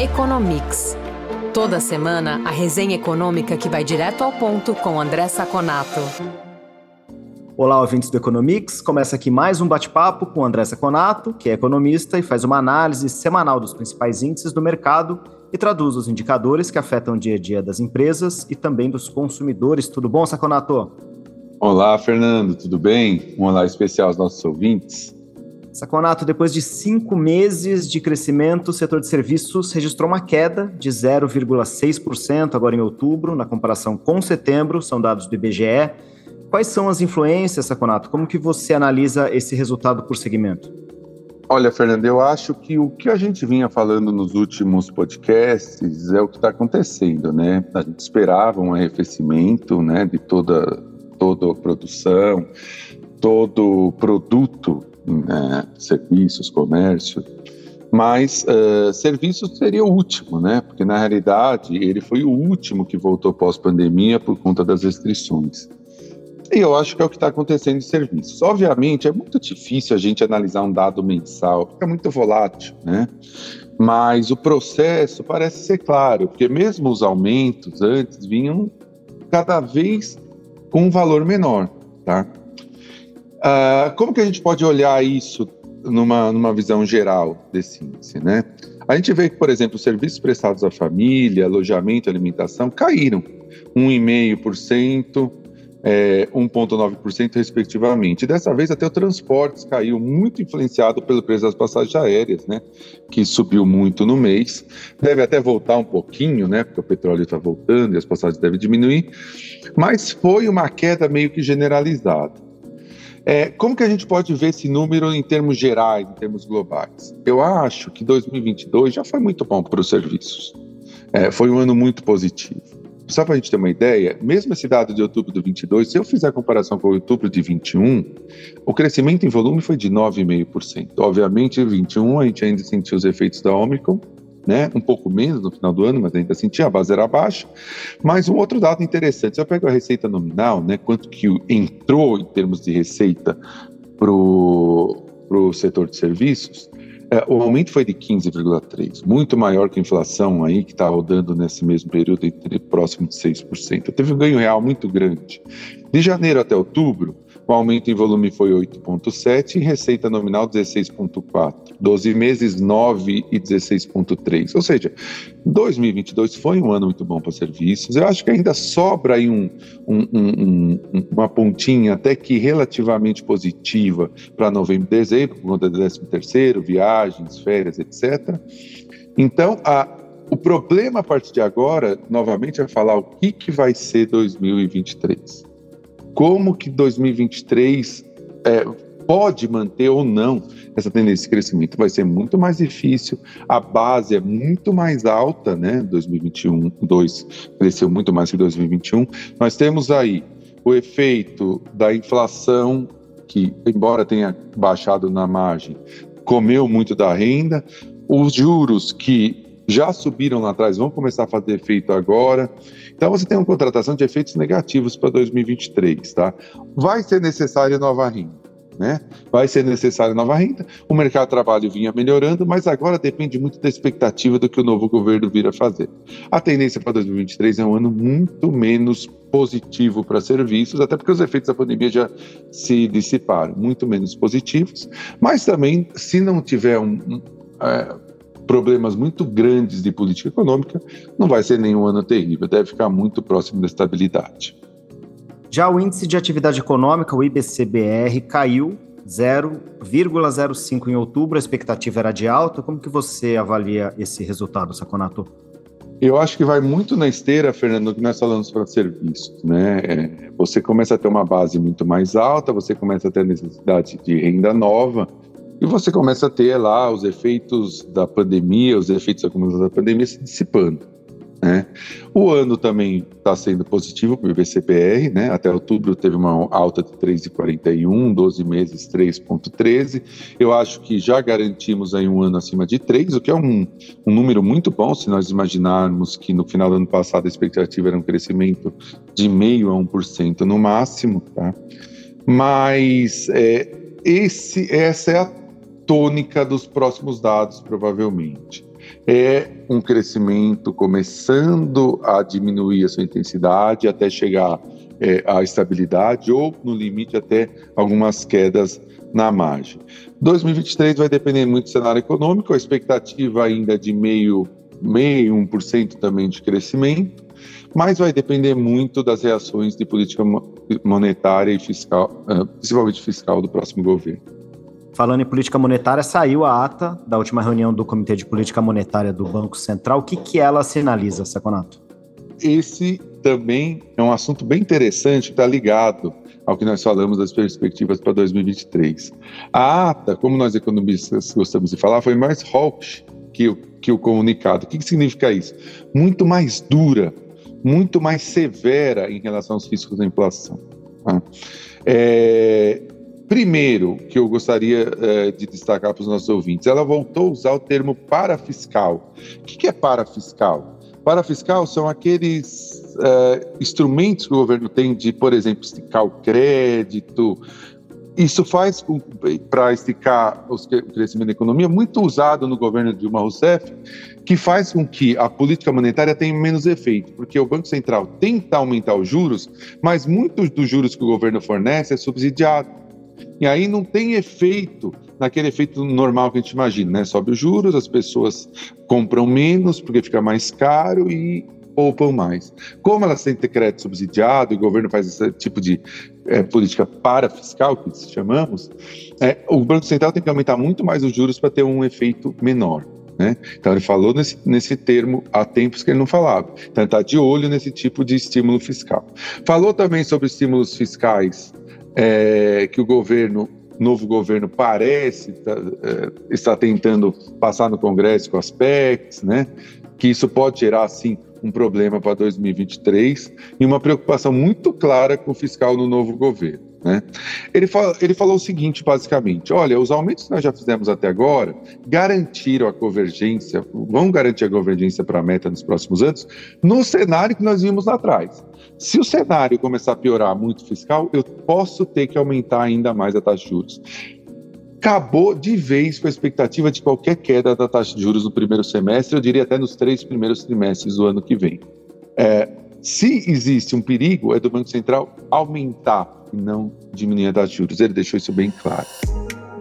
Economics. Toda semana, a resenha econômica que vai direto ao ponto com André Saconato. Olá, ouvintes do Economics. Começa aqui mais um bate-papo com André Saconato, que é economista e faz uma análise semanal dos principais índices do mercado e traduz os indicadores que afetam o dia a dia das empresas e também dos consumidores. Tudo bom, Saconato? Olá, Fernando, tudo bem? Um olá especial aos nossos ouvintes. Saconato, depois de cinco meses de crescimento, o setor de serviços registrou uma queda de 0,6% agora em outubro, na comparação com setembro, são dados do IBGE. Quais são as influências, Saconato? Como que você analisa esse resultado por segmento? Olha, Fernando, eu acho que o que a gente vinha falando nos últimos podcasts é o que está acontecendo, né? A gente esperava um arrefecimento, né, de toda toda a produção, todo produto né, serviços, comércio, mas uh, serviços seria o último, né? Porque na realidade ele foi o último que voltou pós-pandemia por conta das restrições. E eu acho que é o que está acontecendo em serviços. Obviamente é muito difícil a gente analisar um dado mensal, é muito volátil, né? Mas o processo parece ser claro, porque mesmo os aumentos antes vinham cada vez com um valor menor, tá? Uh, como que a gente pode olhar isso numa, numa visão geral desse índice, né? A gente vê que, por exemplo, os serviços prestados à família, alojamento, alimentação caíram 1,5%, é, 1,9% respectivamente. dessa vez até o transportes caiu, muito influenciado pelo preço das passagens aéreas, né? Que subiu muito no mês. Deve até voltar um pouquinho, né? Porque o petróleo está voltando e as passagens devem diminuir. Mas foi uma queda meio que generalizada. É, como que a gente pode ver esse número em termos gerais, em termos globais? Eu acho que 2022 já foi muito bom para os serviços. É, foi um ano muito positivo. Só para a gente ter uma ideia, mesmo esse dado de outubro de 22, se eu fizer a comparação com outubro de 21, o crescimento em volume foi de 9,5%. Obviamente, em 21 a gente ainda sentiu os efeitos da Omicron, né? Um pouco menos no final do ano, mas ainda sentia, a base era baixa. Mas um outro dado interessante, se eu pego a receita nominal, né? Quanto que entrou em termos de receita para o setor de serviços, é, o aumento foi de 15,3%, muito maior que a inflação aí, que está rodando nesse mesmo período entre próximo de 6%. Teve um ganho real muito grande. De janeiro até outubro, o aumento em volume foi 8,7 e receita nominal 16,4. 12 meses, 9 e 16,3. Ou seja, 2022 foi um ano muito bom para serviços. Eu acho que ainda sobra aí um, um, um, uma pontinha até que relativamente positiva para novembro e dezembro, por conta do 13 terceiro, viagens, férias, etc. Então, a, o problema a partir de agora, novamente, é falar o que, que vai ser 2023 como que 2023 é, pode manter ou não essa tendência de crescimento. Vai ser muito mais difícil, a base é muito mais alta, né? 2021, 2 cresceu muito mais que 2021. Nós temos aí o efeito da inflação, que, embora tenha baixado na margem, comeu muito da renda, os juros que já subiram lá atrás, vão começar a fazer efeito agora. Então você tem uma contratação de efeitos negativos para 2023, tá? Vai ser necessária nova renda. Né? Vai ser necessária nova renda. O mercado de trabalho vinha melhorando, mas agora depende muito da expectativa do que o novo governo vir a fazer. A tendência para 2023 é um ano muito menos positivo para serviços, até porque os efeitos da pandemia já se dissiparam, muito menos positivos. Mas também, se não tiver um, um é, problemas muito grandes de política econômica, não vai ser nenhum ano terrível, deve ficar muito próximo da estabilidade. Já o índice de atividade econômica, o IBCBR, caiu 0,05 em outubro, a expectativa era de alta. Como que você avalia esse resultado, Saconato? Eu acho que vai muito na esteira, Fernando, que nós falamos para serviços, né? É, você começa a ter uma base muito mais alta, você começa a ter necessidade de renda nova, e você começa a ter lá os efeitos da pandemia, os efeitos acumulados da pandemia se dissipando. Né? O ano também está sendo positivo para o IBCPR, né? até outubro teve uma alta de 3,41, 12 meses 3,13. Eu acho que já garantimos aí um ano acima de 3, o que é um, um número muito bom se nós imaginarmos que no final do ano passado a expectativa era um crescimento de meio a 1% no máximo. Tá? Mas é, esse, essa é a tônica dos próximos dados, provavelmente. é um crescimento começando a diminuir a sua intensidade até chegar é, à estabilidade ou, no limite, até algumas quedas na margem. 2023 vai depender muito do cenário econômico, a expectativa ainda é de meio, meio 1% também de crescimento, mas vai depender muito das reações de política monetária e fiscal, ah, principalmente fiscal do próximo governo. Falando em política monetária, saiu a ata da última reunião do Comitê de Política Monetária do Banco Central. O que, que ela sinaliza, Saconato? Esse também é um assunto bem interessante, está ligado ao que nós falamos das perspectivas para 2023. A ata, como nós economistas gostamos de falar, foi mais hawkish que o, que o comunicado. O que, que significa isso? Muito mais dura, muito mais severa em relação aos riscos da inflação. Tá? É, primeiro, que eu gostaria é, de destacar para os nossos ouvintes, ela voltou a usar o termo parafiscal. O que, é parafiscal? Parafiscal são aqueles uh, instrumentos que o governo tem de, por exemplo, esticar o crédito. Isso faz para esticar o crescimento da economia, muito usado no governo de Dilma Rousseff, que faz com que a política monetária tenha menos efeito, porque o Banco Central tenta aumentar os juros, mas muitos dos juros que o governo fornece é subsidiado. E aí não tem efeito naquele efeito normal que a gente imagina, né? Sobe os juros, as pessoas compram menos porque fica mais caro e poupam mais. Como elas têm crédito subsidiado e o governo faz esse tipo de é, política parafiscal, que chamamos, é, o Banco Central tem que aumentar muito mais os juros para ter um efeito menor. Né? Então ele falou nesse, nesse termo há tempos que ele não falava. Então está de olho nesse tipo de estímulo fiscal. Falou também sobre estímulos fiscais é, que o governo novo governo parece tá, é, estar tentando passar no Congresso com as PECs, né? que isso pode gerar, sim, um problema para 2023 e uma preocupação muito clara com o fiscal no novo governo. Né? Ele, ele falou o seguinte, basicamente: olha, os aumentos que nós já fizemos até agora garantiram a convergência, vão garantir a convergência para a meta nos próximos anos, no cenário que nós vimos lá atrás. Se o cenário começar a piorar muito fiscal, eu posso ter que aumentar ainda mais a taxa de juros acabou de vez com a expectativa de qualquer queda da taxa de juros no primeiro semestre, eu diria até nos três primeiros trimestres do ano que vem. É, se existe um perigo, é do Banco Central aumentar e não diminuir a juros. Ele deixou isso bem claro.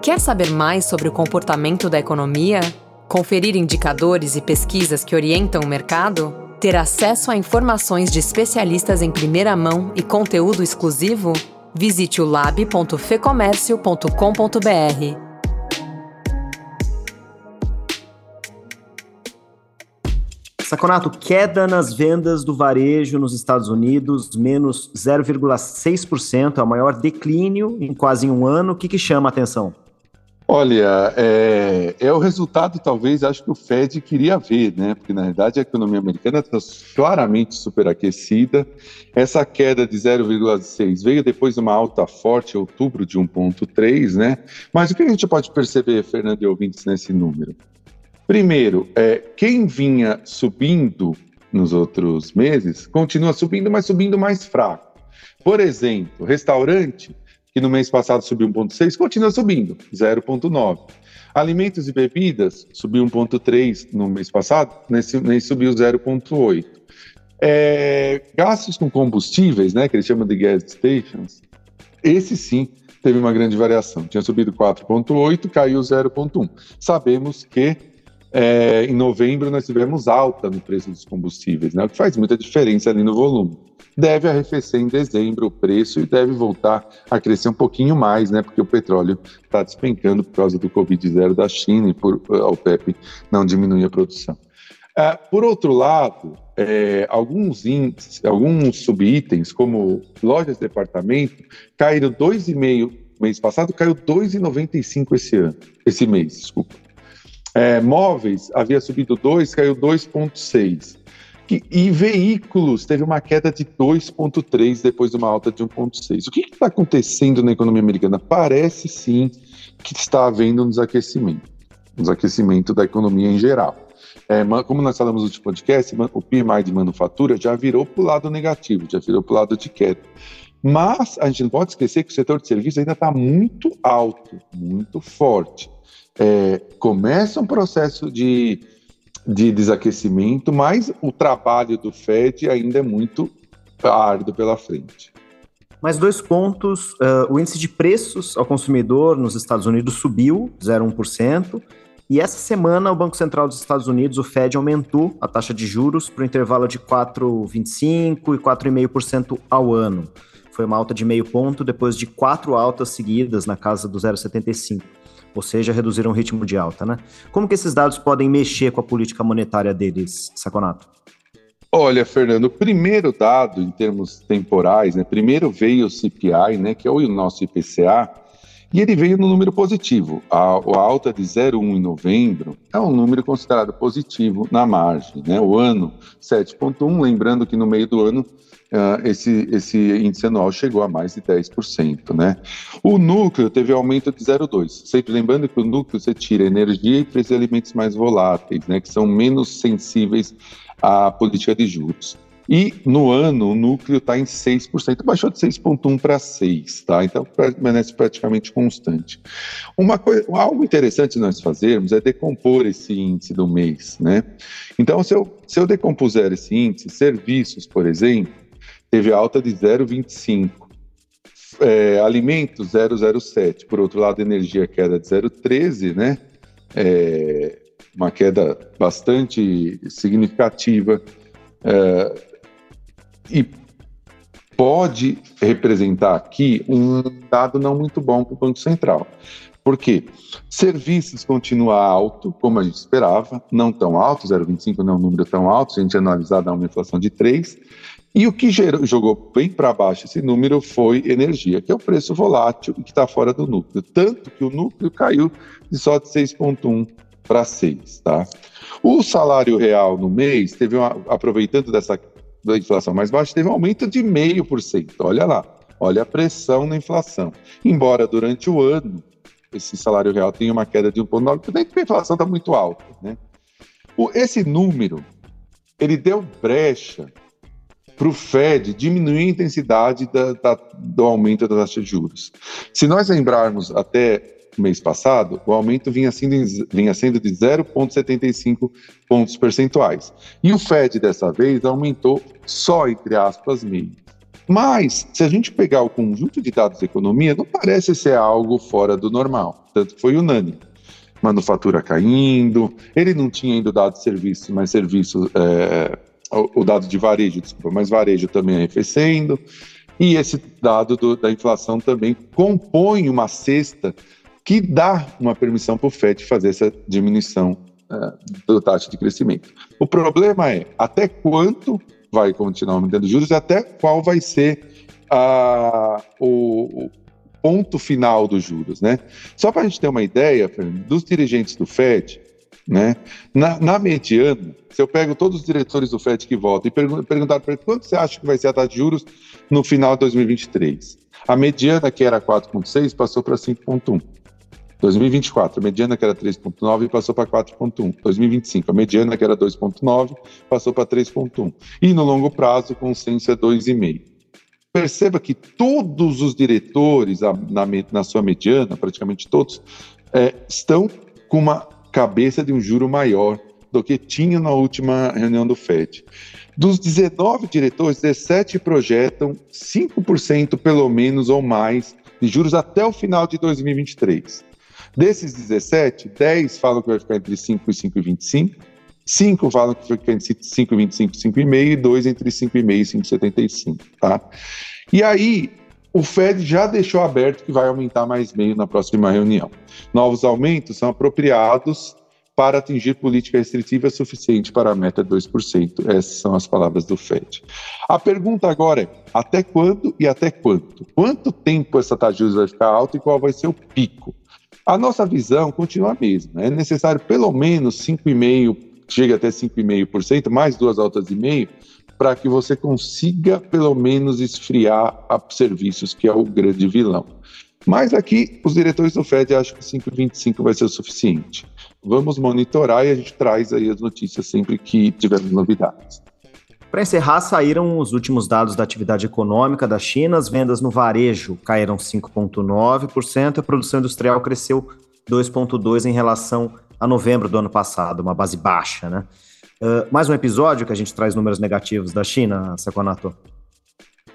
Quer saber mais sobre o comportamento da economia? Conferir indicadores e pesquisas que orientam o mercado? Ter acesso a informações de especialistas em primeira mão e conteúdo exclusivo? Visite o lab.fecomércio.com.br. Saconato, queda nas vendas do varejo nos Estados Unidos, menos 0,6%, é o maior declínio em quase um ano. O que, que chama a atenção? Olha, é, é, o resultado, talvez, acho que o Fed queria ver, né? Porque, na verdade, a economia americana está claramente superaquecida. Essa queda de 0,6 veio depois de uma alta forte outubro de 1,3, né? Mas o que a gente pode perceber, Fernando e ouvintes, nesse número? Primeiro, é, quem vinha subindo nos outros meses continua subindo, mas subindo mais fraco. Por exemplo, restaurante que no mês passado subiu 1,6, continua subindo, 0,9. Alimentos e bebidas subiu 1,3 no mês passado, nesse mês subiu 0,8. É, gastos com combustíveis, né, que eles chamam de gas stations, esse sim teve uma grande variação. Tinha subido 4,8, caiu 0,1. Sabemos que é, em novembro nós tivemos alta no preço dos combustíveis, né, o que faz muita diferença ali no volume deve arrefecer em dezembro o preço e deve voltar a crescer um pouquinho mais, né? Porque o petróleo está despencando por causa do Covid-0 da China e por a OPEP não diminuir a produção. Uh, por outro lado, é, alguns índices, alguns subitens, como lojas de departamento, caíram 2,5% mês passado, caiu 2,95% esse ano, esse mês, desculpa. É, móveis havia subido 2, caiu 2,6%. E veículos teve uma queda de 2,3 depois de uma alta de 1,6. O que está acontecendo na economia americana? Parece sim que está havendo um desaquecimento, um desaquecimento da economia em geral. É, como nós falamos no último podcast, o PMI de manufatura já virou para o lado negativo, já virou para o lado de queda. Mas a gente não pode esquecer que o setor de serviços ainda está muito alto, muito forte. É, começa um processo de de desaquecimento, mas o trabalho do Fed ainda é muito árduo pela frente. Mais dois pontos: uh, o índice de preços ao consumidor nos Estados Unidos subiu 0,1%. E essa semana, o Banco Central dos Estados Unidos, o Fed, aumentou a taxa de juros para o intervalo de 4,25% e 4,5% ao ano. Foi uma alta de meio ponto depois de quatro altas seguidas na casa do 0,75%. Ou seja, reduziram o ritmo de alta, né? Como que esses dados podem mexer com a política monetária deles, Saconato? Olha, Fernando, o primeiro dado em termos temporais, né? Primeiro veio o CPI, né? Que é o nosso IPCA, e ele veio no número positivo. A, a alta de 0,1 em novembro é um número considerado positivo na margem. Né? O ano 7,1, lembrando que no meio do ano uh, esse, esse índice anual chegou a mais de 10%. Né? O núcleo teve aumento de 0,2. Sempre lembrando que o núcleo você tira energia e preços de alimentos mais voláteis, né? que são menos sensíveis à política de juros. E no ano, o núcleo está em 6%, baixou de 6,1% para 6%, tá? Então permanece praticamente constante. Uma coisa, algo interessante nós fazermos é decompor esse índice do mês, né? Então, se eu, se eu decompuser esse índice, serviços, por exemplo, teve alta de 0,25%. É, alimentos 0,07, por outro lado, energia queda de 0,13, né? É, uma queda bastante significativa. É, e pode representar aqui um dado não muito bom para o Banco Central. Por quê? Serviços continua alto, como a gente esperava, não tão alto, 0,25 não é um número tão alto, se a gente analisar dá uma inflação de 3, e o que gerou, jogou bem para baixo esse número foi energia, que é o preço volátil e que está fora do núcleo. Tanto que o núcleo caiu de só de 6,1 para 6. Tá? O salário real no mês teve uma, aproveitando dessa da inflação mais baixa, teve um aumento de 0,5%. Olha lá, olha a pressão na inflação. Embora durante o ano esse salário real tenha uma queda de 1,9%, porque a inflação está muito alta. Né? O, esse número, ele deu brecha para o Fed diminuir a intensidade da, da, do aumento da taxa de juros. Se nós lembrarmos até mês passado, o aumento vinha sendo, vinha sendo de 0,75 pontos percentuais. E o Fed, dessa vez, aumentou só, entre aspas, meio. Mas, se a gente pegar o conjunto de dados da economia, não parece ser algo fora do normal. Tanto foi unânime. Manufatura caindo, ele não tinha ainda dado serviço, mas serviço, é, o dado de varejo, desculpa, mas varejo também arrefecendo. E esse dado do, da inflação também compõe uma cesta que dá uma permissão para o FED fazer essa diminuição uh, do taxa de crescimento. O problema é até quanto vai continuar aumentando juros e até qual vai ser uh, o, o, ponto final dos juros, né? Só para a gente ter uma ideia, Fernando, dos dirigentes do FED, né? Na, na, mediana, se eu pego todos os diretores do FED que votam e pergun perguntar para ele quanto você acha que vai ser a taxa de juros no final de 2023, a mediana, que era 4,6, passou para 5,1. 2024, a mediana que era 3,9 passou para 4,1. 2025, a mediana que era 2,9 passou para 3,1. E no longo prazo, o consenso é 2,5. Perceba que todos os diretores, na, na sua mediana, praticamente todos, é, estão com uma cabeça de um juro maior do que tinha na última reunião do FED. Dos 19 diretores, 17 projetam 5% pelo menos ou mais de juros até o final de 2023. Desses 17, 10 falam que vai ficar entre 5 e 5,25. 5 falam que vai ficar entre 5,25 e 5,5 e 2 entre 5,5 e 5,75, tá? E aí, o Fed já deixou aberto que vai aumentar mais meio na próxima reunião. Novos aumentos são apropriados para atingir política restritiva suficiente para a meta de 2%. Essas são as palavras do Fed. A pergunta agora é: até quando e até quanto? Quanto tempo essa taxa de juros vai ficar alta e qual vai ser o pico? A nossa visão continua a mesma. É necessário pelo menos 5,5%, chega até 5,5%, mais duas altas e meio, para que você consiga pelo menos esfriar a serviços, que é o grande vilão. Mas aqui, os diretores do FED acham que 5,25 vai ser o suficiente. Vamos monitorar e a gente traz aí as notícias sempre que tivermos novidades. Para encerrar, saíram os últimos dados da atividade econômica da China. As vendas no varejo caíram 5,9%, a produção industrial cresceu 2,2% em relação a novembro do ano passado, uma base baixa, né? Uh, mais um episódio que a gente traz números negativos da China, Saconato.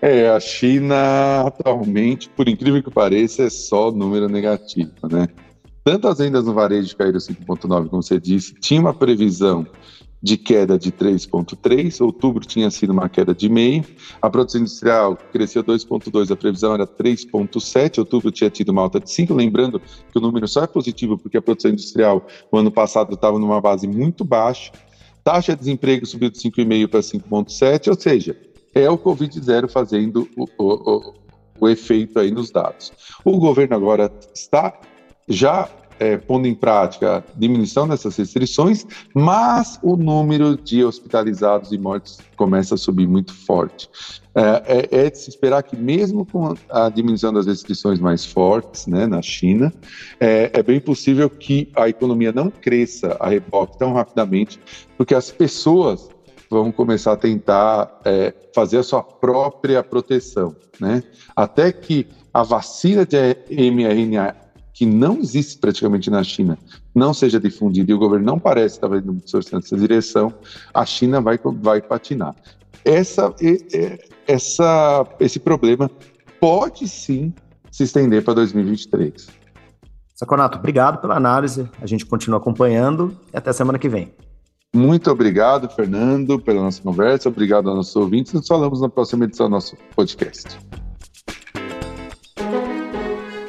É, a China atualmente, por incrível que pareça, é só número negativo, né? Tanto as vendas no varejo caíram 5,9, como você disse, tinha uma previsão de queda de 3,3, outubro tinha sido uma queda de meio, a produção industrial cresceu 2,2, a previsão era 3,7, outubro tinha tido uma alta de 5, lembrando que o número só é positivo porque a produção industrial no ano passado estava numa base muito baixa, taxa de desemprego subiu de 5,5 para 5,7, ou seja, é o Covid-0 fazendo o, o, o, o efeito aí nos dados. O governo agora está já é, pondo em prática diminuição dessas restrições, mas o número de hospitalizados e mortes começa a subir muito forte. É, é, é, de se esperar que, mesmo com a diminuição das restrições mais fortes né, na China, é, é bem possível que a economia não cresça a reboque tão rapidamente, porque as pessoas vão começar a tentar é, fazer a sua própria proteção, né? Até que a vacina de mRNA que não existe praticamente na China não seja difundida e o governo não parece estar indo nessa direção, a China vai, vai patinar. Essa, essa, esse problema pode sim se estender para 2023. Saconato, obrigado pela análise. A gente continua acompanhando e até semana que vem. Muito obrigado, Fernando, pela nossa conversa. Obrigado aos nossos ouvintes. Nos falamos na próxima edição do nosso podcast.